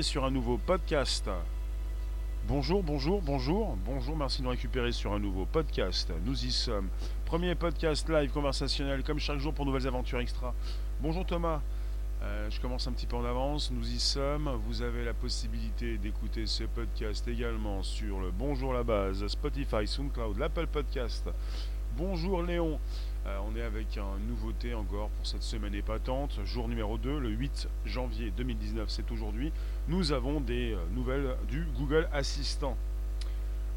sur un nouveau podcast. Bonjour, bonjour, bonjour, bonjour, merci de nous récupérer sur un nouveau podcast. Nous y sommes. Premier podcast live conversationnel, comme chaque jour pour nouvelles aventures extra. Bonjour Thomas, euh, je commence un petit peu en avance, nous y sommes. Vous avez la possibilité d'écouter ce podcast également sur le Bonjour la base, Spotify, SoundCloud, l'Apple Podcast. Bonjour Léon, euh, on est avec une nouveauté encore pour cette semaine épatante. Jour numéro 2, le 8 janvier 2019, c'est aujourd'hui. Nous avons des euh, nouvelles du Google Assistant.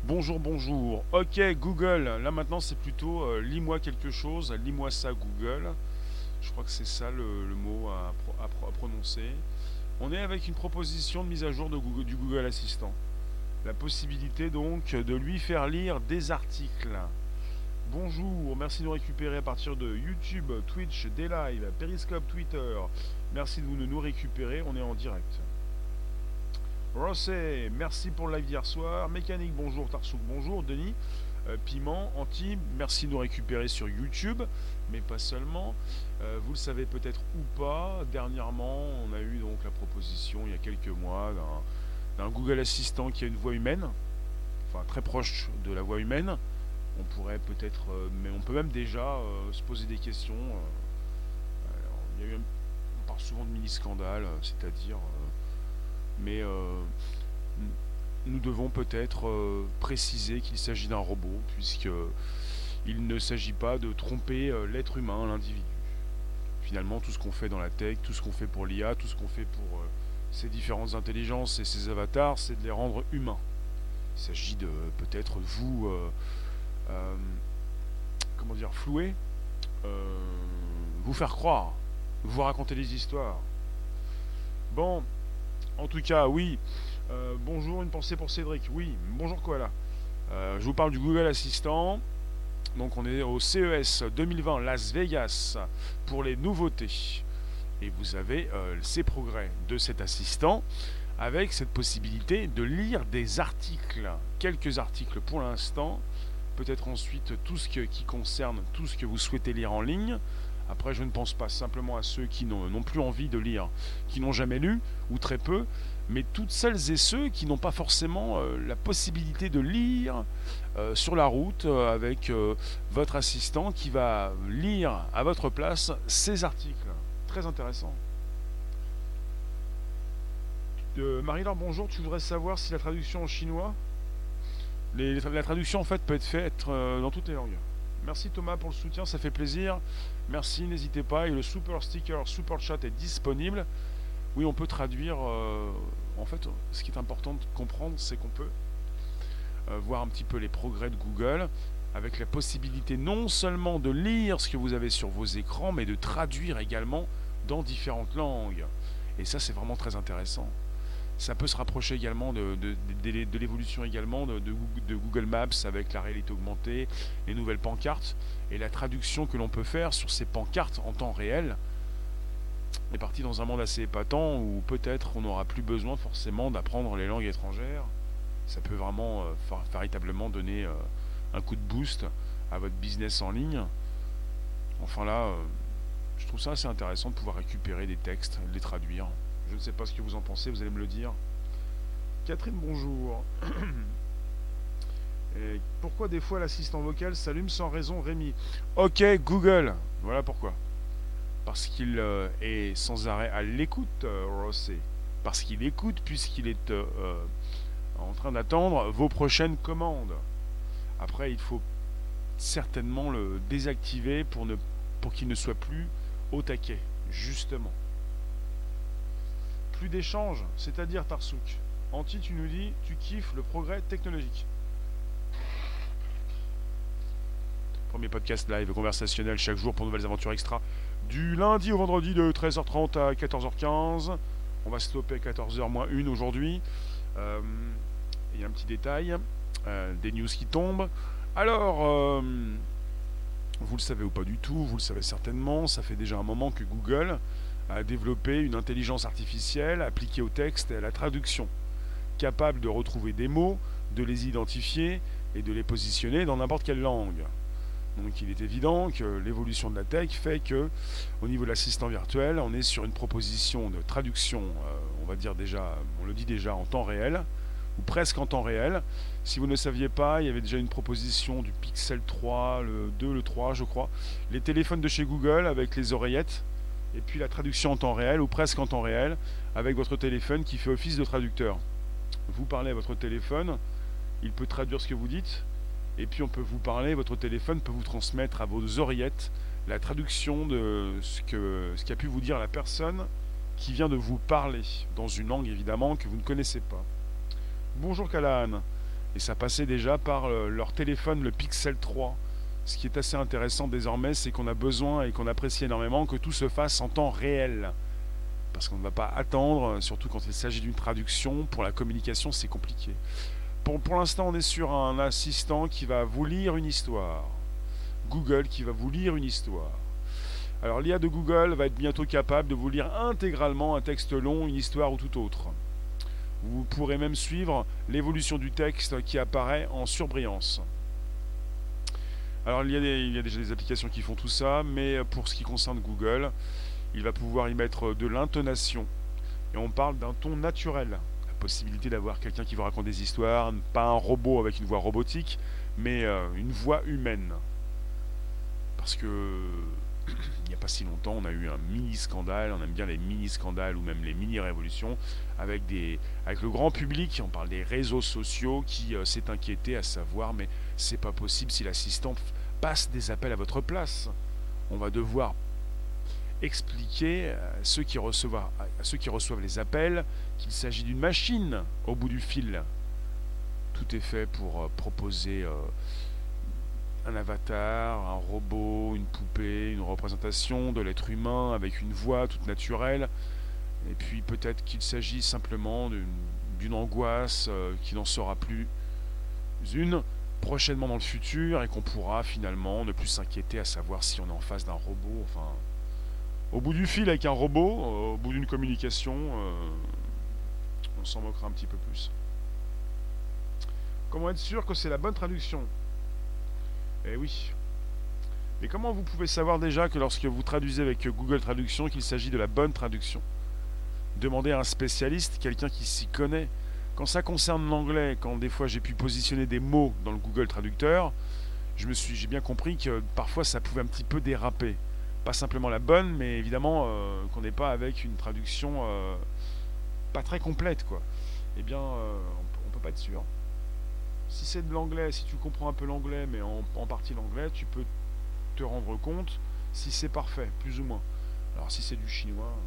Bonjour, bonjour. Ok, Google. Là maintenant, c'est plutôt euh, lis-moi quelque chose. Lis-moi ça, Google. Je crois que c'est ça le, mot à, prononcer. On est avec une proposition de mise à jour du Google Assistant. La possibilité donc de lui faire lire des articles. Bonjour, merci de nous récupérer à partir de YouTube, Twitch, des Periscope, Twitter. Merci de nous récupérer, on est en direct. Rosset, merci pour le live d'hier soir. Mécanique, bonjour. Tarsouk, bonjour. Denis, euh, Piment, Anti, merci de nous récupérer sur YouTube, mais pas seulement. Euh, vous le savez peut-être ou pas, dernièrement, on a eu donc la proposition il y a quelques mois d'un Google Assistant qui a une voix humaine, enfin très proche de la voix humaine on pourrait peut-être, euh, mais on peut même déjà euh, se poser des questions. Euh, on parle souvent de mini-scandale, c'est-à-dire, mais nous devons peut-être préciser qu'il s'agit d'un robot, puisque il ne s'agit pas de tromper l'être humain, l'individu. Finalement, tout ce qu'on fait dans la tech, tout ce qu'on fait pour l'IA, tout ce qu'on fait pour ces différentes intelligences et ces avatars, c'est de les rendre humains. Il s'agit de peut-être vous comment dire, flouer, euh, vous faire croire, vous raconter des histoires. Bon, en tout cas, oui. Euh, bonjour, une pensée pour Cédric. Oui, bonjour Koala. je vous parle du Google Assistant. Donc on est au CES 2020 Las Vegas pour les nouveautés. Et vous avez ces progrès de cet assistant avec cette possibilité de lire des articles. Quelques articles pour l'instant peut-être ensuite tout ce qui concerne tout ce que vous souhaitez lire en ligne. Après, je ne pense pas simplement à ceux qui n'ont plus envie de lire, qui n'ont jamais lu, ou très peu, mais toutes celles et ceux qui n'ont pas forcément euh, la possibilité de lire euh, sur la route euh, avec votre assistant qui va lire à votre place ces articles. Très intéressant. Marie-Laure, bonjour, tu voudrais savoir si la traduction en chinois la traduction en fait peut être faite euh, dans toutes les langues. Merci Thomas pour le soutien, ça fait plaisir. Merci, n'hésitez pas. Et le super sticker, super chat est disponible. Oui, on peut traduire. Euh, en fait, ce qui est important de comprendre, c'est qu'on peut euh, voir un petit peu les progrès de Google avec la possibilité non seulement de lire ce que vous avez sur vos écrans, mais de traduire également dans différentes langues. Et ça, c'est vraiment très intéressant. Ça peut se rapprocher également de, de, l'évolution également de, Google Maps avec la réalité augmentée, les nouvelles pancartes et la traduction que l'on peut faire sur ces pancartes en temps réel. On est parti dans un monde assez épatant où peut-être on n'aura plus besoin forcément d'apprendre les langues étrangères. Ça peut vraiment euh, véritablement donner euh, un coup de boost à votre business en ligne. Enfin là, euh, je trouve ça assez intéressant de pouvoir récupérer des textes, les traduire. Je ne sais pas ce que vous en pensez, vous allez me le dire. Catherine, bonjour. Pourquoi des fois l'assistant vocal s'allume sans raison, Rémi Ok, Google. Voilà pourquoi. Parce qu'il euh, est sans arrêt à l'écoute, euh, Rossé. Parce qu'il écoute puisqu'il est euh, en train d'attendre vos prochaines commandes. Après, il faut certainement le désactiver pour, pour qu'il ne soit plus au taquet, justement plus d'échanges, c'est-à-dire Tarsouk. Anti, tu nous dis, tu kiffes le progrès technologique. Premier podcast live conversationnel chaque jour pour nouvelles aventures extra. Du lundi au vendredi de 13h30 à 14h15. On va stopper à 14h moins 1 aujourd'hui. Euh, il y a un petit détail. Euh, des news qui tombent. Alors, euh, vous le savez ou pas du tout, vous le savez certainement, ça fait déjà un moment que Google a développé une intelligence artificielle appliquée au texte et à la traduction, capable de retrouver des mots, de les identifier et de les positionner dans n'importe quelle langue. Donc il est évident que l'évolution de la tech fait que au niveau de l'assistant virtuel, on est sur une proposition de traduction, euh, on va dire déjà, on le dit déjà en temps réel, ou presque en temps réel. Si vous ne saviez pas, il y avait déjà une proposition du Pixel 3, le 2, le 3 je crois, les téléphones de chez Google avec les oreillettes, et puis la traduction en temps réel, ou presque en temps réel, avec votre téléphone qui fait office de traducteur. Vous parlez à votre téléphone, il peut traduire ce que vous dites, et puis on peut vous parler, votre téléphone peut vous transmettre à vos oreillettes la traduction de ce qu'a pu vous dire la personne qui vient de vous parler, dans une langue évidemment que vous ne connaissez pas. Bonjour Callahan. Et ça passait déjà par euh, leur téléphone, le Pixel 3. Ce qui est assez intéressant désormais, c'est qu'on a besoin et qu'on apprécie énormément que tout se fasse en temps réel. Parce qu'on ne va pas attendre, surtout quand il s'agit d'une traduction. Pour la communication, c'est compliqué. Pour, l'instant, on est sur un assistant qui va vous lire une histoire. Google qui va vous lire une histoire. Alors l'IA de Google va être bientôt capable de vous lire intégralement un texte long, une histoire ou tout autre. Vous pourrez même suivre l'évolution du texte qui apparaît en surbrillance. Alors il y, a a déjà des applications qui font tout ça, mais pour ce qui concerne Google, il va pouvoir y mettre de l'intonation. Et on parle d'un ton naturel. La possibilité d'avoir quelqu'un qui vous raconte des histoires, pas un robot avec une voix robotique, mais euh, une voix humaine. Parce que il n'y a pas si longtemps, on a eu un mini scandale, on aime bien les mini scandales ou même les mini révolutions avec des avec le grand public, on parle des réseaux sociaux qui euh, s'est inquiété à savoir mais c'est pas possible si l'assistant passe des appels à votre place. On va devoir expliquer à ceux qui reçoivent, ceux qui reçoivent les appels qu'il s'agit d'une machine au bout du fil. Tout est fait pour euh, proposer euh, un avatar, un robot, une poupée, une représentation de l'être humain avec une voix toute naturelle. Et puis peut-être qu'il s'agit simplement d'une angoisse euh, qui n'en sera plus une prochainement dans le futur et qu'on pourra finalement ne plus s'inquiéter à savoir si on est en face d'un robot. Enfin, au bout du fil avec un robot, euh, au bout d'une communication, euh, on s'en moquera un petit peu plus. Comment être sûr que c'est la bonne traduction? Eh oui. Mais comment vous pouvez savoir déjà que lorsque vous traduisez avec Google Traduction qu'il s'agit de la bonne traduction? Demandez à un spécialiste, quelqu'un qui s'y connaît. Quand ça concerne l'anglais, quand des fois j'ai pu positionner des mots dans le Google Traducteur, je me suis, j'ai bien compris que parfois ça pouvait un petit peu déraper. Pas simplement la bonne, mais évidemment euh, qu'on n'est pas avec une traduction euh, pas très complète, quoi. Eh bien, euh, on peut pas être sûr si c'est de l'anglais, si tu comprends un peu l'anglais, mais en, partie l'anglais, tu peux te rendre compte si c'est parfait, plus ou moins. Alors si c'est du chinois,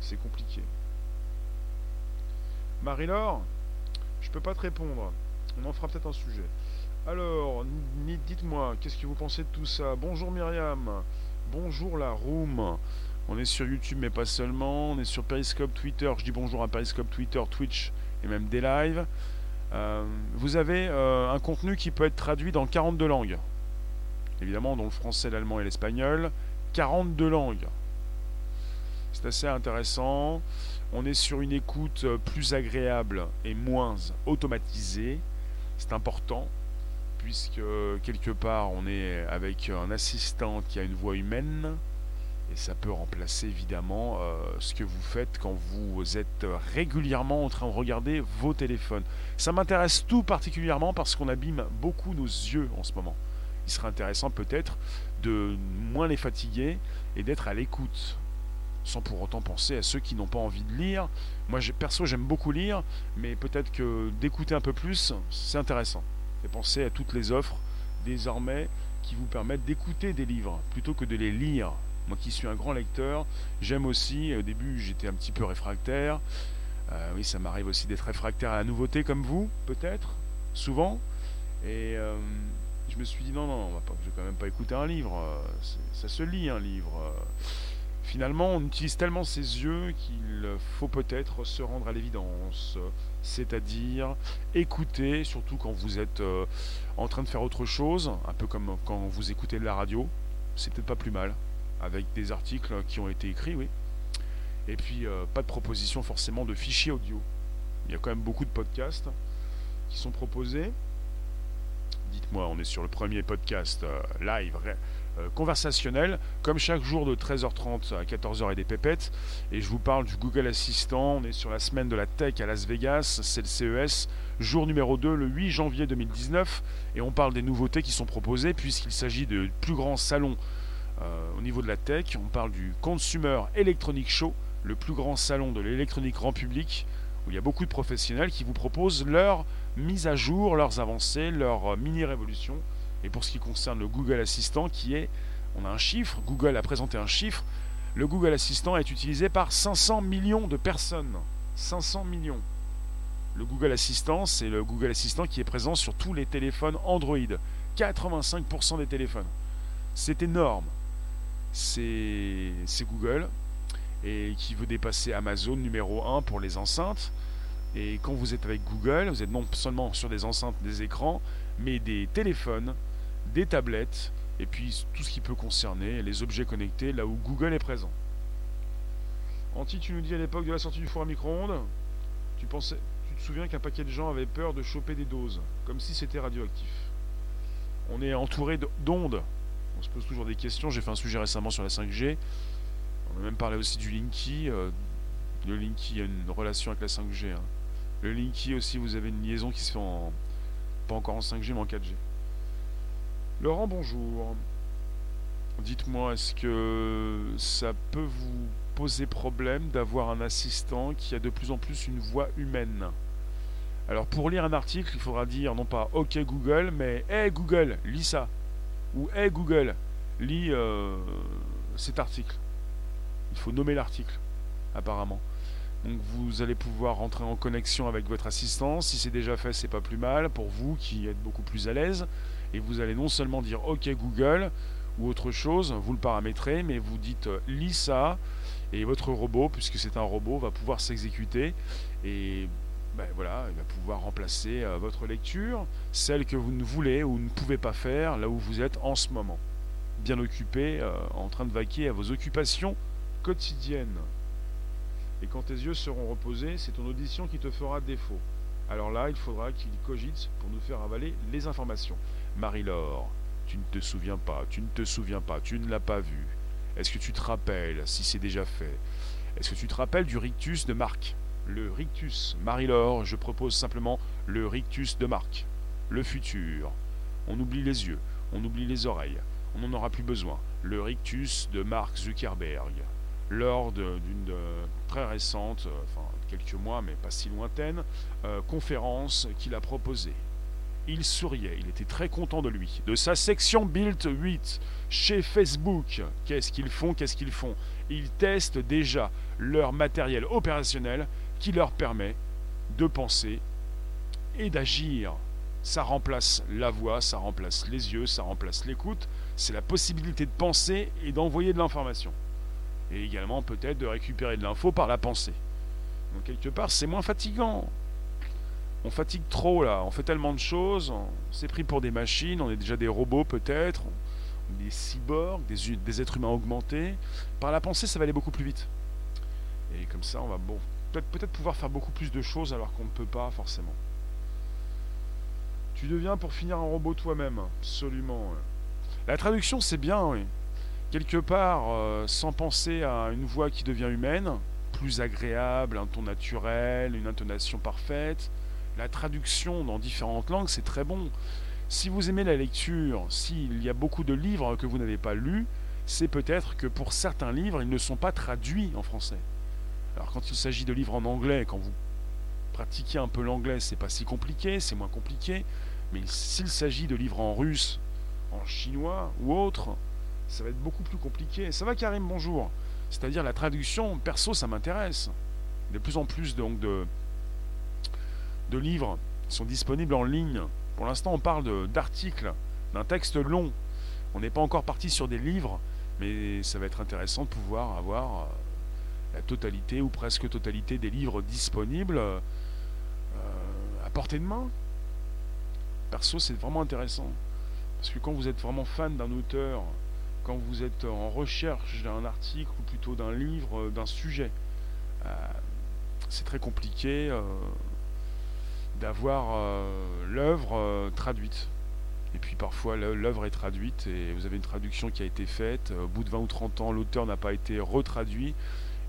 c'est compliqué. Marie-Laure, je peux pas te répondre. On en fera peut-être un sujet. Alors, dites-moi, qu'est-ce que vous pensez de tout ça? Bonjour Myriam. Bonjour la room. On est sur YouTube, mais pas seulement. On est sur Periscope, Twitter. Je dis bonjour à Periscope, Twitter, Twitch et même des lives. Euh, vous avez euh, un contenu qui peut être traduit dans 42 langues. Évidemment, dans le français, l'allemand et l'espagnol. 42 langues. C'est assez intéressant. On est sur une écoute euh, plus agréable et moins automatisée. C'est important puisque quelque part on est avec un assistant qui a une voix humaine et ça peut remplacer évidemment euh, ce que vous faites quand vous êtes régulièrement en train de regarder vos téléphones. Ça m'intéresse tout particulièrement parce qu'on abîme beaucoup nos yeux en ce moment. Il serait intéressant peut-être de moins les fatiguer et d'être à l'écoute sans pour autant penser à ceux qui n'ont pas envie de lire. Moi, perso, j'aime beaucoup lire, mais peut-être que d'écouter un peu plus, c'est intéressant. Et penser à toutes les offres désormais qui vous permettent d'écouter des livres plutôt que de les lire. Moi qui suis un grand lecteur, j'aime aussi, au début j'étais un petit peu réfractaire, euh, oui ça m'arrive aussi d'être réfractaire à la nouveauté comme vous, peut-être, souvent, et euh, je me suis dit non, non, on va vais quand même pas écouter un livre, euh, ça se lit un livre. Finalement, on utilise tellement ses yeux qu'il faut peut-être se rendre à l'évidence, c'est-à-dire écouter, surtout quand vous êtes en train de faire autre chose, un peu comme quand vous écoutez de la radio, c'est peut-être pas plus mal avec des articles qui ont été écrits, oui. Et puis, euh, pas de proposition forcément de fichiers audio. Il y a quand même beaucoup de podcasts qui sont proposés. dites-moi, on est sur le premier podcast euh, live euh, conversationnel, comme chaque jour de 13h30 à 14h et des pépettes. Et je vous parle du Google Assistant. On est sur la semaine de la tech à Las Vegas, c'est le CES, jour numéro 2, le 8 janvier 2019. Et on parle des nouveautés qui sont proposées, puisqu'il s'agit de plus grands salons euh, au niveau de la tech. On parle du Consumer Electronic Show, le plus grand salon de l'électronique grand public, où il y a beaucoup de professionnels qui vous proposent leurs mises à jour, leurs avancées, leurs mini-révolutions et pour ce qui concerne le Google Assistant, qui est, on a un chiffre, Google a présenté un chiffre, le Google Assistant est utilisé par 500 millions de personnes. 500 millions. Le Google Assistant, c'est le Google Assistant qui est présent sur tous les téléphones Android. 85% des téléphones. C'est énorme. C'est Google et qui veut dépasser Amazon numéro 1 pour les enceintes. Et quand vous êtes avec Google, vous êtes non seulement sur des enceintes, des écrans, mais des téléphones, des tablettes, et puis tout ce qui peut concerner les objets connectés là où Google est présent. Anti, tu nous dis à l'époque de la sortie du four à micro-ondes, tu, pensais, tu te souviens qu'un paquet de gens avaient peur de choper des doses, comme si c'était radioactif. On est entouré d'ondes. On se pose toujours des questions. J'ai fait un sujet récemment sur la 5G. On a même parlé aussi du Linky. Euh, le Linky a une relation avec la 5G. Hein. Le Linky aussi, vous avez une liaison qui se fait pas encore en 5G mais en 4G. Laurent, bonjour. Dites-moi, est-ce que ça peut vous poser problème d'avoir un assistant qui a de plus en plus une voix humaine? Alors pour lire un article, il faudra dire non pas OK Google, mais Hey Google, lis ça. Ou Hey Google, lis euh, cet article. Il faut nommer l'article, apparemment. Donc vous allez pouvoir rentrer en connexion avec votre assistant. Si c'est déjà fait, c'est pas plus mal pour vous qui êtes beaucoup plus à l'aise. Et vous allez non seulement dire OK Google ou autre chose, vous le paramétrez, mais vous dites euh, lis ça et votre robot, puisque c'est un robot, va pouvoir s'exécuter et ben voilà, il va pouvoir remplacer euh, votre lecture, celle que vous ne voulez ou ne pouvez pas faire là où vous êtes en ce moment. Bien occupé, euh, en train de vaquer à vos occupations quotidiennes. Et quand tes yeux seront reposés, c'est ton audition qui te fera défaut. Alors là, il faudra qu'il cogite pour nous faire avaler les informations. Marie-Laure, tu ne te souviens pas, tu ne te souviens pas, tu ne l'as pas vu. Est-ce que tu te rappelles, si c'est déjà fait Est-ce que tu te rappelles du rictus de Marc? Le rictus. Marie-Laure, je propose simplement le rictus de Marc. Le futur. On oublie les yeux, on oublie les oreilles, on n'en aura plus besoin. Le rictus de Mark Zuckerberg lors d'une très récente, euh, enfin quelques mois mais pas si lointaine, euh, conférence qu'il a proposée. Il souriait, il était très content de lui, de sa section Build 8 chez Facebook. Qu'est-ce qu'ils font Qu'est-ce qu'ils font? Ils testent déjà leur matériel opérationnel qui leur permet de penser et d'agir. Ça remplace la voix, ça remplace les yeux, ça remplace l'écoute. C'est la possibilité de penser et d'envoyer de l'information et également peut-être de récupérer de l'info par la pensée. Donc quelque part, c'est moins fatigant. On fatigue trop là, on fait tellement de choses, on s'est pris pour des machines, on est déjà des robots peut-être, des cyborgs, des, êtres humains augmentés. Par la pensée, ça va aller beaucoup plus vite. Et comme ça, on va bon, peut-être peut pouvoir faire beaucoup plus de choses alors qu'on ne peut pas forcément. Tu deviens pour finir un robot toi-même, absolument. La traduction, c'est bien, oui quelque part, euh, sans penser à une voix qui devient humaine, plus agréable, un ton naturel, une intonation parfaite. La traduction dans différentes langues, c'est très bon. Si vous aimez la lecture, s'il y a beaucoup de livres que vous n'avez pas lus, c'est peut-être que pour certains livres, ils ne sont pas traduits en français. Alors quand il s'agit de livres en anglais, quand vous pratiquez un peu l'anglais, c'est pas si compliqué, c'est moins compliqué. Mais s'il s'agit de livres en russe, en chinois ou autre, ça va être beaucoup plus compliqué. Ça va Karim, bonjour. C'est-à-dire la traduction, perso, ça m'intéresse. De plus en plus donc de, de livres sont disponibles en ligne. Pour l'instant, on parle d'articles, d'un texte long. On n'est pas encore parti sur des livres, mais ça va être intéressant de pouvoir avoir euh, la totalité ou presque totalité des livres disponibles euh, à portée de main. Perso, c'est vraiment intéressant. Parce que quand vous êtes vraiment fan d'un auteur, quand vous êtes en recherche d'un article ou plutôt d'un livre, euh, d'un sujet. C'est très compliqué d'avoir l'œuvre traduite. Et puis parfois l'œuvre est traduite et vous avez une traduction qui a été faite. Au bout de 20 ou 30 ans, l'auteur n'a pas été retraduit.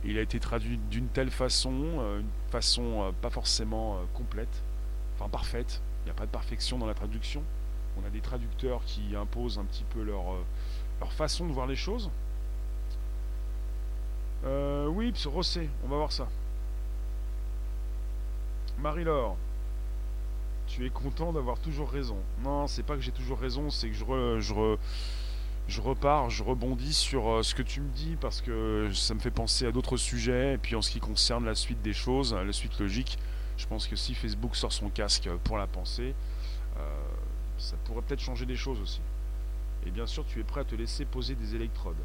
Il a été traduit d'une telle façon, euh, une façon euh, pas forcément euh, complète, enfin parfaite. Il n'y a pas de perfection dans la traduction. On a des traducteurs qui imposent un petit peu leur, leur façon de voir les choses. oui, Rossé, on va voir ça. Marie-Laure, tu es content d'avoir toujours raison. Non, c'est pas que j'ai toujours raison, c'est que je, je, je repars, je rebondis sur euh, ce que tu me dis parce que ça me fait penser à d'autres sujets. Et puis en ce qui concerne la suite des choses, la suite logique, je pense que si Facebook sort son casque pour la pensée, euh, ça pourrait peut-être changer des choses aussi. Et bien sûr, tu es prêt à te laisser poser des électrodes.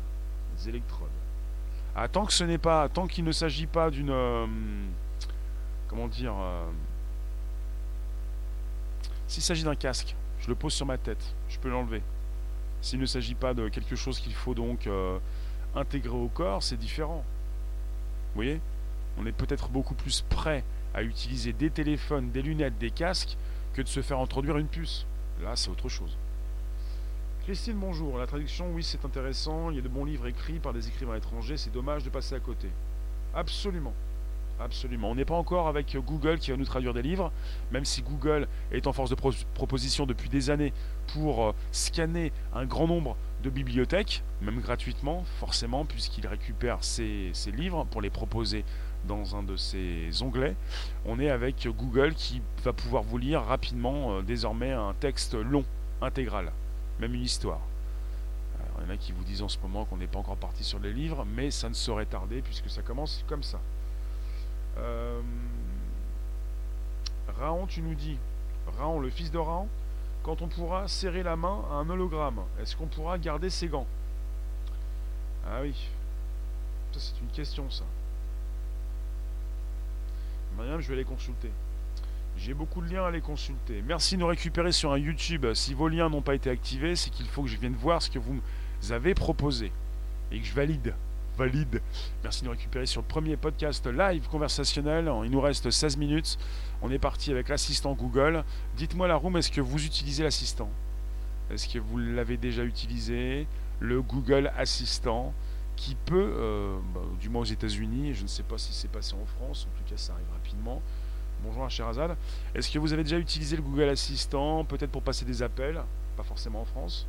Des électrodes. Ah, tant que ce n'est pas, tant qu'il ne s'agit pas d'une, euh, comment dire, s'il s'agit d'un casque, je le pose sur ma tête, je peux l'enlever. S'il ne s'agit pas de quelque chose qu'il faut donc euh, intégrer au corps, c'est différent. Vous voyez? On est peut-être beaucoup plus prêt à utiliser des téléphones, des lunettes, des casques que de se faire introduire une puce. Là, c'est autre chose. Christine, bonjour. La traduction, oui, c'est intéressant. Il y a de bons livres écrits par des écrivains étrangers. C'est dommage de passer à côté. Absolument. Absolument. On n'est pas encore avec Google qui va nous traduire des livres, même si Google est en force de proposition depuis des années pour euh, scanner un grand nombre de bibliothèques, même gratuitement, forcément, puisqu'il récupère ces, livres pour les proposer dans un de ses onglets. On est avec Google qui va pouvoir vous lire rapidement euh, désormais un texte long, intégral, même une histoire. il y en a qui vous disent en ce moment qu'on n'est pas encore parti sur les livres, mais ça ne saurait tarder puisque ça commence comme ça. Euh, Raon, tu nous dis, Raon, le fils de Raon, quand on pourra serrer la main à un hologramme, est-ce qu'on pourra garder ses gants? Ah oui, ça c'est une question ça. Mariam, je vais les consulter. J'ai beaucoup de liens à les consulter. Merci de nous récupérer sur un YouTube. Si vos liens n'ont pas été activés, c'est qu'il faut que je vienne voir ce que vous avez proposé et que je valide valide. Merci de nous récupérer sur le premier podcast live conversationnel. Il nous reste 16 minutes. On est parti avec l'assistant Google. Dites-moi la room, est-ce que vous utilisez l'assistant? Est-ce que vous l'avez déjà utilisé? Le Google Assistant qui peut, euh, bah, du moins aux États-Unis, je ne sais pas si c'est passé en France, en tout cas ça arrive rapidement. Bonjour Sherazade. Est-ce que vous avez déjà utilisé le Google Assistant, peut-être pour passer des appels, pas forcément en France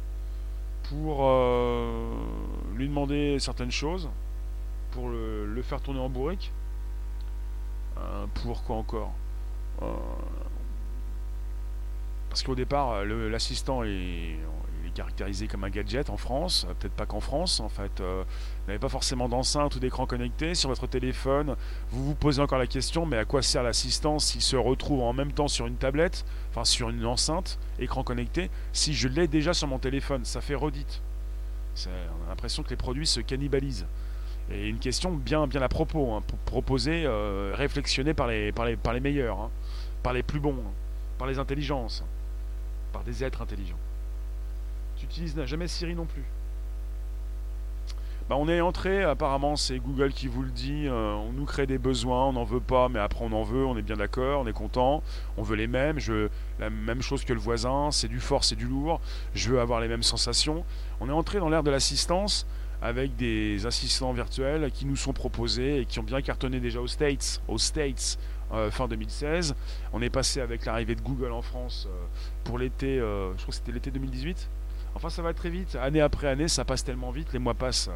pour euh, lui demander certaines choses, pour le, faire tourner en bourrique. Euh, pour quoi encore euh, Parce qu'au départ, l'assistant est, caractérisé comme un gadget en France, peut-être pas qu'en France, en fait. vous n'avez pas forcément d'enceinte ou d'écran connecté sur votre téléphone. Vous vous posez encore la question, mais à quoi sert l'assistant s'il se retrouve en même temps sur une tablette, enfin sur une enceinte, écran connecté, si je l'ai déjà sur mon téléphone? Ça fait redite. On a l'impression que les produits se cannibalisent. Et une question bien, bien à propos, hein, proposer, euh, les, par les meilleurs, hein, par les plus bons, hein, par les intelligences, par des êtres intelligents. Tu utilises jamais Siri non plus. Bah, on est entré, apparemment c'est Google qui vous le dit, euh, on nous crée des besoins, on n'en veut pas, mais après on en veut, on est bien d'accord, on est content, on veut les mêmes, je la même chose que le voisin, c'est du fort, c'est du lourd, je veux avoir les mêmes sensations. On est entré dans l'ère de l'assistance avec des assistants virtuels qui nous sont proposés et qui ont bien cartonné déjà aux States, aux States euh, fin 2016. On est passé avec l'arrivée de Google en France euh, pour l'été, je crois que c'était l'été 2018 Enfin, ça va très vite. Année après année, ça passe tellement vite. Les mois passent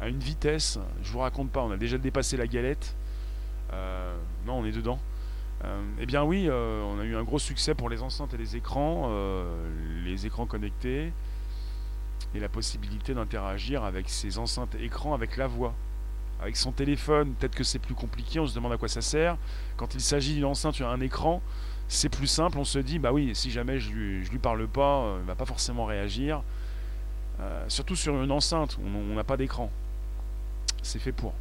à une vitesse. Je vous raconte pas. On a déjà dépassé la galette. Euh, non, on est dedans. Euh, eh bien oui, euh, on a eu un gros succès pour les enceintes et les écrans, les écrans connectés, et la possibilité d'interagir avec ces enceintes écrans avec la voix. Avec son téléphone, peut-être que c'est plus compliqué, on se demande à quoi ça sert. Quand il s'agit d'une enceinte, un écran, c'est plus simple, on se dit, bah oui, si jamais je lui, parle pas, euh, il va pas forcément réagir. Euh, surtout sur une enceinte, on n'a pas d'écran. C'est fait pour.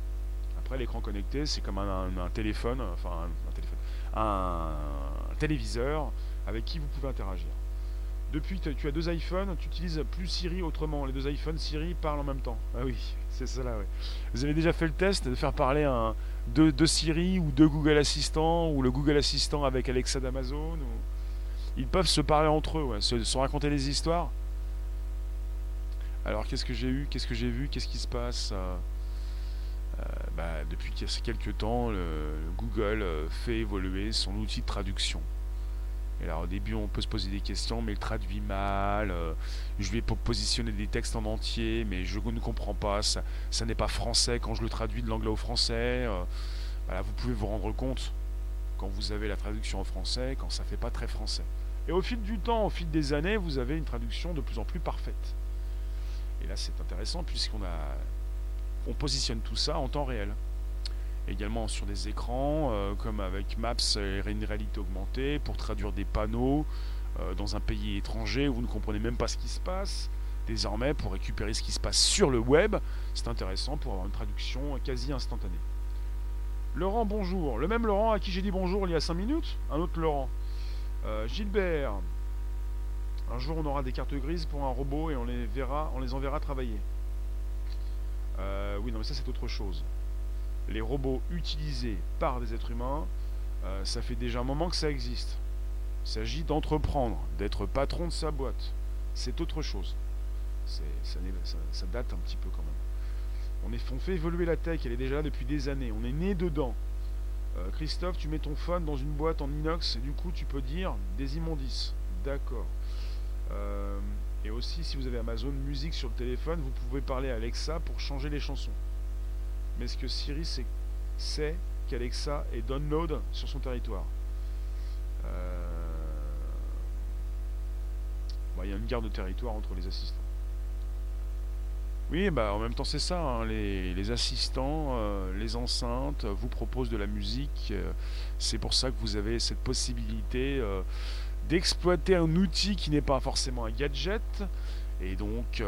Après, l'écran connecté, c'est comme un, téléphone, enfin un, téléphone, un, téléviseur avec qui vous pouvez interagir. Depuis que tu as deux iPhones, tu utilises plus Siri autrement. Les deux iPhones, Siri parlent en même temps. Ah oui, c'est ça là. Vous avez déjà fait le test de faire parler un, de, Siri ou de Google Assistant ou le Google Assistant avec Alexa d'Amazon ils peuvent se parler entre eux, se, raconter des histoires. Alors qu'est-ce que j'ai eu, qu'est-ce que j'ai vu, qu'est-ce qui se passe euh, euh, bah, Depuis quelques temps, Google fait évoluer son outil de traduction. Alors au début on peut se poser des questions, mais il traduit mal, je vais positionner des textes en entier, mais je ne comprends pas, ça, ça n'est pas français quand je le traduis de l'anglais au français. voilà, vous pouvez vous rendre compte quand vous avez la traduction en français, quand ça fait pas très français. Et au fil du temps, au fil des années, vous avez une traduction de plus en plus parfaite. Et là, c'est intéressant puisqu'on a, on positionne tout ça en temps réel. Également sur des écrans, euh, comme avec Maps et une réalité augmentée, pour traduire des panneaux euh, dans un pays étranger où vous ne comprenez même pas ce qui se passe. Désormais, pour récupérer ce qui se passe sur le web, c'est intéressant pour avoir une traduction quasi instantanée. Laurent, bonjour. Le même Laurent à qui j'ai dit bonjour il y a 5 minutes Un autre Laurent. Euh, Gilbert. Un jour, on aura des cartes grises pour un robot et on les verra, on les enverra travailler. Oui, non, mais ça, c'est autre chose. Les robots utilisés par des êtres humains, euh, ça fait déjà un moment que ça existe. Il s'agit d'entreprendre, d'être patron de sa boîte. C'est autre chose. Ça, date un petit peu quand même. On, est, fait évoluer la tech, elle est déjà là depuis des années. On est né dedans. Euh, Christophe, tu mets ton phone dans une boîte en inox et du coup tu peux dire des immondices. D'accord. Euh, et aussi, si vous avez Amazon Music sur le téléphone, vous pouvez parler à Alexa pour changer les chansons. Mais ce que Siri sait, qu'Alexa est download sur son territoire. Euh, il y a une garde de territoire entre les assistants. Oui, bah en même temps c'est ça, hein, les, assistants, euh, les enceintes vous proposent de la musique, euh, c'est pour ça que vous avez cette possibilité euh, d'exploiter un outil qui n'est pas forcément un gadget, et donc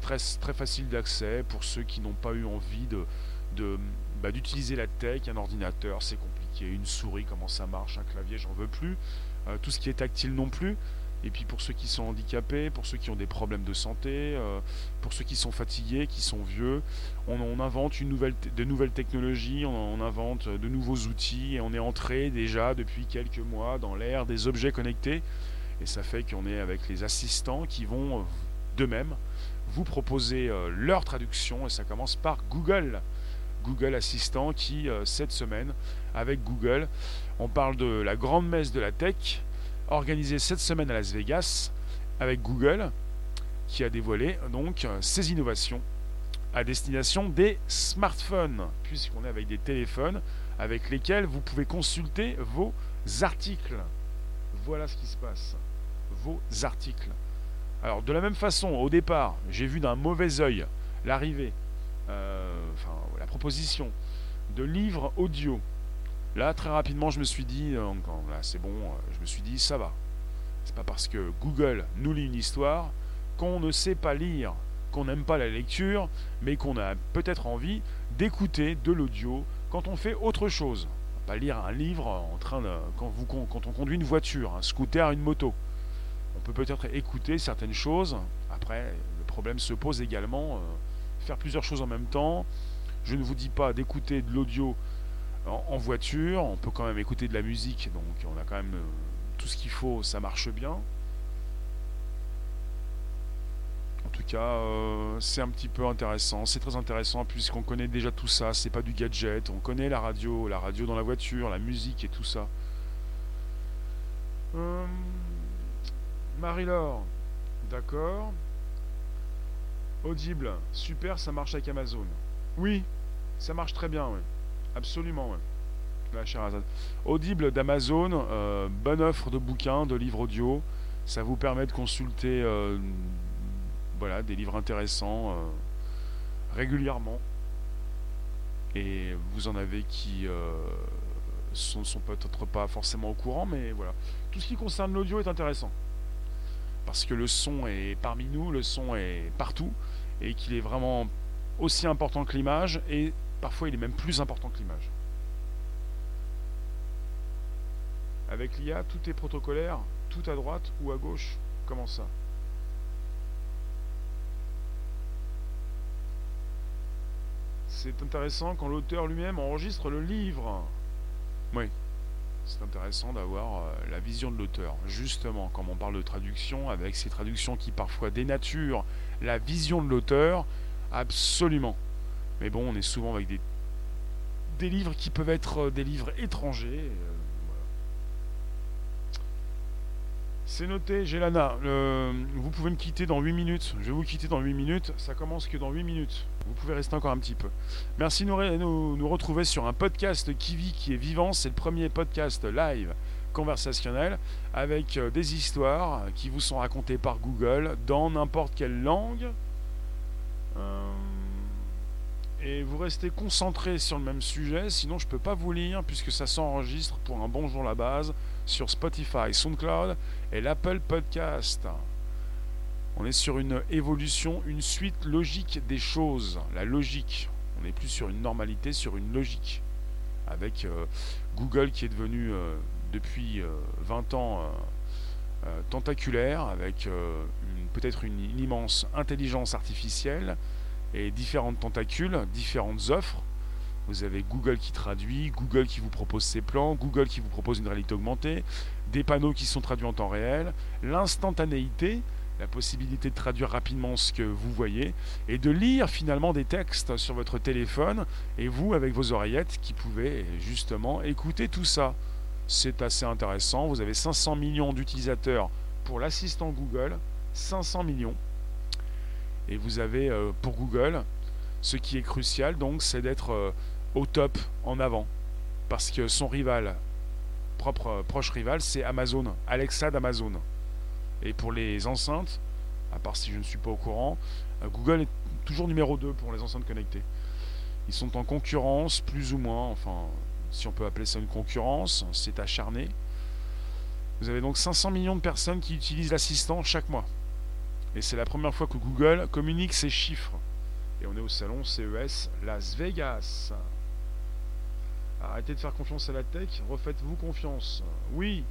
très, très facile d'accès pour ceux qui n'ont pas eu envie de, bah, d'utiliser la tech, un ordinateur c'est compliqué, une souris comment ça marche, un clavier j'en veux plus, tout ce qui est tactile non plus. Et puis pour ceux qui sont handicapés, pour ceux qui ont des problèmes de santé, euh, pour ceux qui sont fatigués, qui sont vieux, on, invente une nouvelle de nouvelles technologies, on, invente de nouveaux outils et on est entré déjà depuis quelques mois dans l'ère des objets connectés. Et ça fait qu'on est avec les assistants qui vont euh, d'eux-mêmes vous proposer euh, leur traduction et ça commence par Google. Google Assistant qui, cette semaine, avec Google, on parle de la grande messe de la tech, organisé cette semaine à Las Vegas avec Google qui a dévoilé donc ses innovations à destination des smartphones, puisqu'on est avec des téléphones avec lesquels vous pouvez consulter vos articles. Voilà ce qui se passe. Vos articles. Alors de la même façon, au départ, j'ai vu d'un mauvais œil l'arrivée, euh, enfin la proposition de livres audio Là, très rapidement, je me suis dit, euh, c'est bon, euh, je me suis dit, ça va. C'est pas parce que Google nous lit une histoire qu'on ne sait pas lire, qu'on n'aime pas la lecture, mais qu'on a peut-être envie d'écouter de l'audio quand on fait autre chose. Pas lire un livre en train de, quand on conduit une voiture, un scooter, une moto. Peut peut-être écouter certaines choses. Après, le problème se pose également. Euh, faire plusieurs choses en même temps. Je ne vous dis pas d'écouter de l'audio en, voiture, on peut quand même écouter de la musique, donc on a quand même euh, tout ce qu'il faut, ça marche bien. En tout cas, euh, c'est un petit peu intéressant, c'est très intéressant puisqu'on connaît déjà tout ça, c'est pas du gadget, on connaît la radio, la radio dans la voiture, la musique et tout ça. Marie-Laure, d'accord. Audible, super, ça marche avec Amazon. Oui, ça marche très bien, oui. Absolument, ouais. Audible d'Amazon, euh, bonne offre de bouquins, de livres audio. Ça vous permet de consulter euh, voilà, des livres intéressants euh, régulièrement. Et vous en avez qui sont, sont peut-être pas forcément au courant, mais voilà. Tout ce qui concerne l'audio est intéressant. Parce que le son est parmi nous, le son est partout, et qu'il est vraiment aussi important que l'image, et Parfois, il est même plus important que l'image. Avec l'IA, tout est protocolaire, tout à droite ou à gauche. Comment ça? C'est intéressant quand l'auteur lui-même enregistre le livre. Oui. C'est intéressant d'avoir euh, la vision de l'auteur. Justement, quand on parle de traduction, avec ces traductions qui parfois dénaturent la vision de l'auteur, absolument. Mais bon, on est souvent avec des, des livres qui peuvent être euh, des livres étrangers. Euh, C'est noté, Gélana. vous pouvez me quitter dans 8 minutes. Je vais vous quitter dans 8 minutes. Ça commence que dans 8 minutes. Vous pouvez rester encore un petit peu. Merci de nous, nous, retrouver sur un podcast Kiwi qui est vivant. C'est le premier podcast live conversationnel avec euh, des histoires qui vous sont racontées par Google dans n'importe quelle langue. Euh, et vous restez concentré sur le même sujet, sinon je ne peux pas vous lire puisque ça s'enregistre pour un bonjour la base sur Spotify, SoundCloud et l'Apple Podcast. On est sur une évolution, une suite logique des choses, la logique. On n'est plus sur une normalité, sur une logique. Avec euh, Google qui est devenu euh, depuis 20 euh, ans tentaculaire, avec peut-être une immense intelligence artificielle et différentes tentacules, différentes offres. Vous avez Google qui traduit, Google qui vous propose ses plans, Google qui vous propose une réalité augmentée, des panneaux qui sont traduits en temps réel, l'instantanéité, la possibilité de traduire rapidement ce que vous voyez et de lire finalement des textes sur votre téléphone et vous avec vos oreillettes qui pouvez justement écouter tout ça. C'est assez intéressant. Vous avez 500 millions d'utilisateurs pour l'assistant Google, 500 millions. Et vous avez euh, pour Google, ce qui est crucial donc, c'est d'être euh, au top, en avant. Parce que son rival, propre, euh, proche rival, c'est Amazon, Alexa d'Amazon. Et pour les enceintes, à part si je ne suis pas au courant, Google est toujours numéro 2 pour les enceintes connectées. Ils sont en concurrence, plus ou moins, enfin, si on peut appeler ça une concurrence, c'est acharné. Vous avez donc 500 millions de personnes qui utilisent l'assistant chaque mois. Et c'est la première fois que Google communique ces chiffres. Et on est au salon CES Las Vegas. Arrêtez de faire confiance à la tech, refaites-vous confiance. Oui,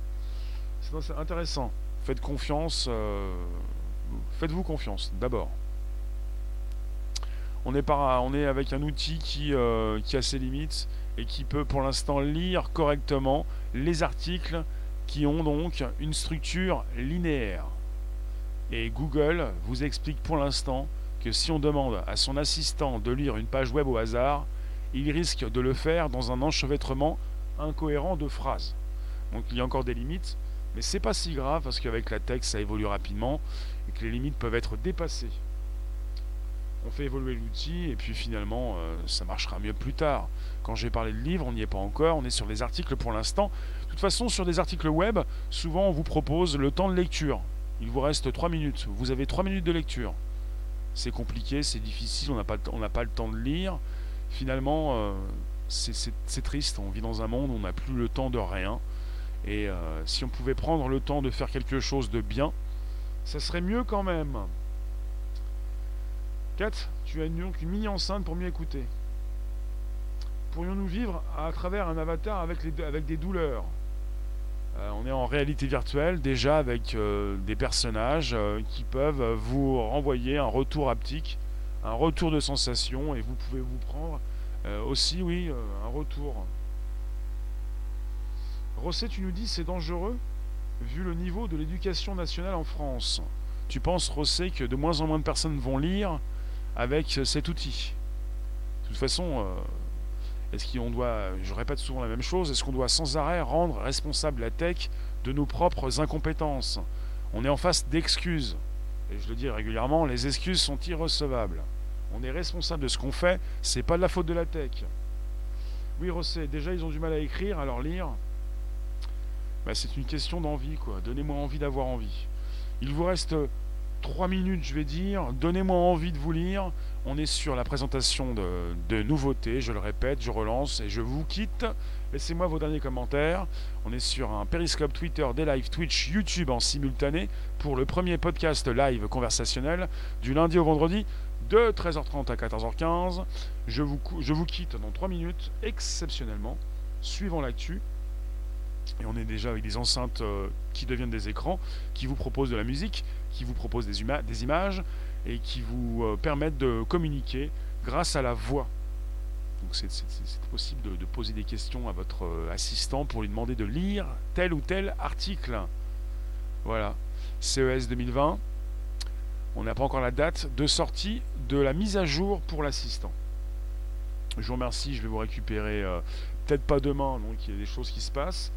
c'est intéressant. Faites confiance. Euh, faites-vous confiance, d'abord. On est, par, on est avec un outil qui, euh, qui a ses limites et qui peut pour l'instant lire correctement les articles qui ont donc une structure linéaire. Et Google vous explique pour l'instant que si on demande à son assistant de lire une page web au hasard, il risque de le faire dans un enchevêtrement incohérent de phrases. Donc il y a encore des limites, mais c'est pas si grave parce qu'avec la texte ça évolue rapidement et que les limites peuvent être dépassées. On fait évoluer l'outil et puis finalement euh, ça marchera mieux plus tard. Quand j'ai parlé de livres, on n'y est pas encore, on est sur les articles pour l'instant. De toute façon, sur des articles web, souvent on vous propose le temps de lecture. Il vous reste 3 minutes. Vous avez 3 minutes de lecture. C'est compliqué, c'est difficile, on n'a pas, pas, le temps de lire. Finalement, euh, c'est triste. On vit dans un monde où on n'a plus le temps de rien. Et euh, si on pouvait prendre le temps de faire quelque chose de bien, ça serait mieux quand même. Kat, tu as une, une mini-enceinte pour mieux écouter. Pourrions-nous vivre à travers un avatar avec, les, avec des douleurs? Euh, on est en réalité virtuelle déjà avec des personnages qui peuvent vous renvoyer un retour haptique, un retour de sensation et vous pouvez vous prendre aussi, oui, un retour. Rosset, tu nous dis c'est dangereux vu le niveau de l'éducation nationale en France. Tu penses, Rosset, que de moins en moins de personnes vont lire avec cet outil? De toute façon, est-ce qu'on doit, je répète souvent la même chose, est-ce qu'on doit sans arrêt rendre responsable la tech de nos propres incompétences? On est en face d'excuses. Et je le dis régulièrement, les excuses sont irrecevables. On est responsable de ce qu'on fait, c'est pas de la faute de la tech. Oui, Rosset, déjà ils ont du mal à écrire, alors lire, bah, c'est une question d'envie, quoi. Donnez-moi envie d'avoir envie. Il vous reste 3 minutes, je vais dire. Donnez-moi envie de vous lire. On est sur la présentation de, nouveautés, je le répète, je relance et je vous quitte. Laissez-moi vos derniers commentaires. On est sur un Periscope Twitter, des live Twitch, YouTube en simultané pour le premier podcast live conversationnel du lundi au vendredi de 13h30 à 14h15. Je vous, je vous quitte dans 3 minutes, exceptionnellement, suivant l'actu. Et on est déjà avec des enceintes euh, qui deviennent des écrans, qui vous proposent de la musique, qui vous proposent des, des images et qui vous euh, permettent de communiquer grâce à la voix. Donc c'est possible de, poser des questions à votre euh, assistant pour lui demander de lire tel ou tel article. Voilà. CES 2020. On n'a pas encore la date de sortie de la mise à jour pour l'assistant. Je vous remercie, je vais vous récupérer euh, peut-être pas demain, donc il y a des choses qui se passent,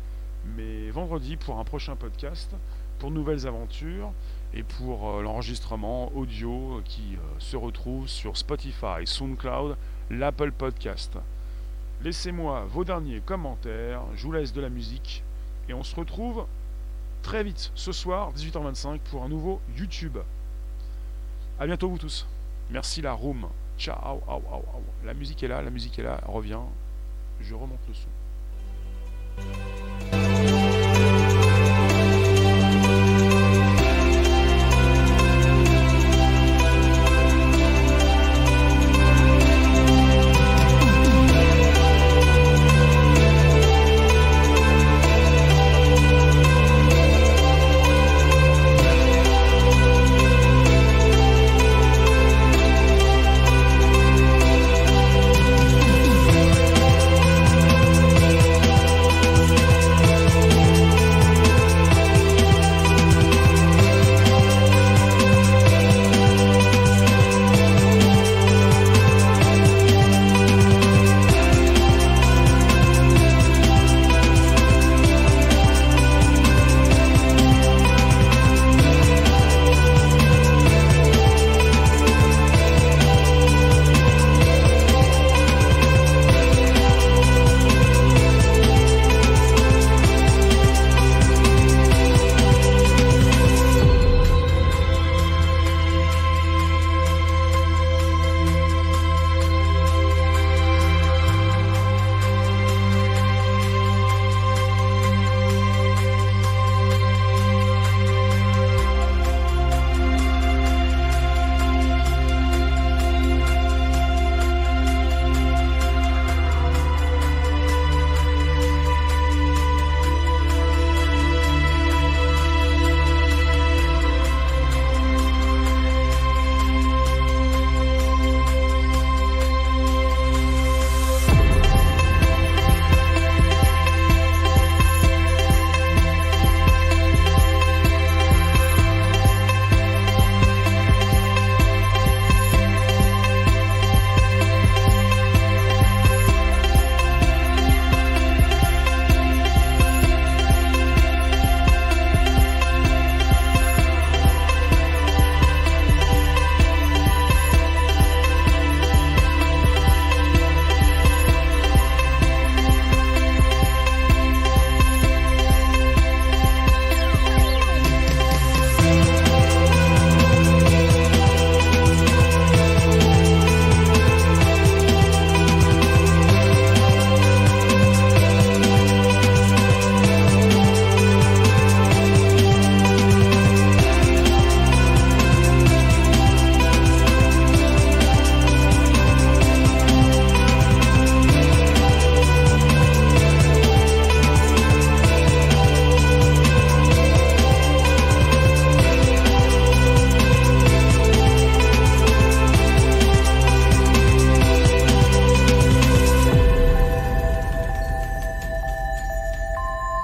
mais vendredi pour un prochain podcast, pour nouvelles aventures et pour euh, l'enregistrement audio qui se retrouve sur Spotify, SoundCloud, l'Apple Podcast. Laissez-moi vos derniers commentaires, je vous laisse de la musique et on se retrouve très vite ce soir 18h25 pour un nouveau YouTube. A bientôt vous tous. Merci la room. Ciao. La musique est là, la musique est là, revient. Je remonte le son.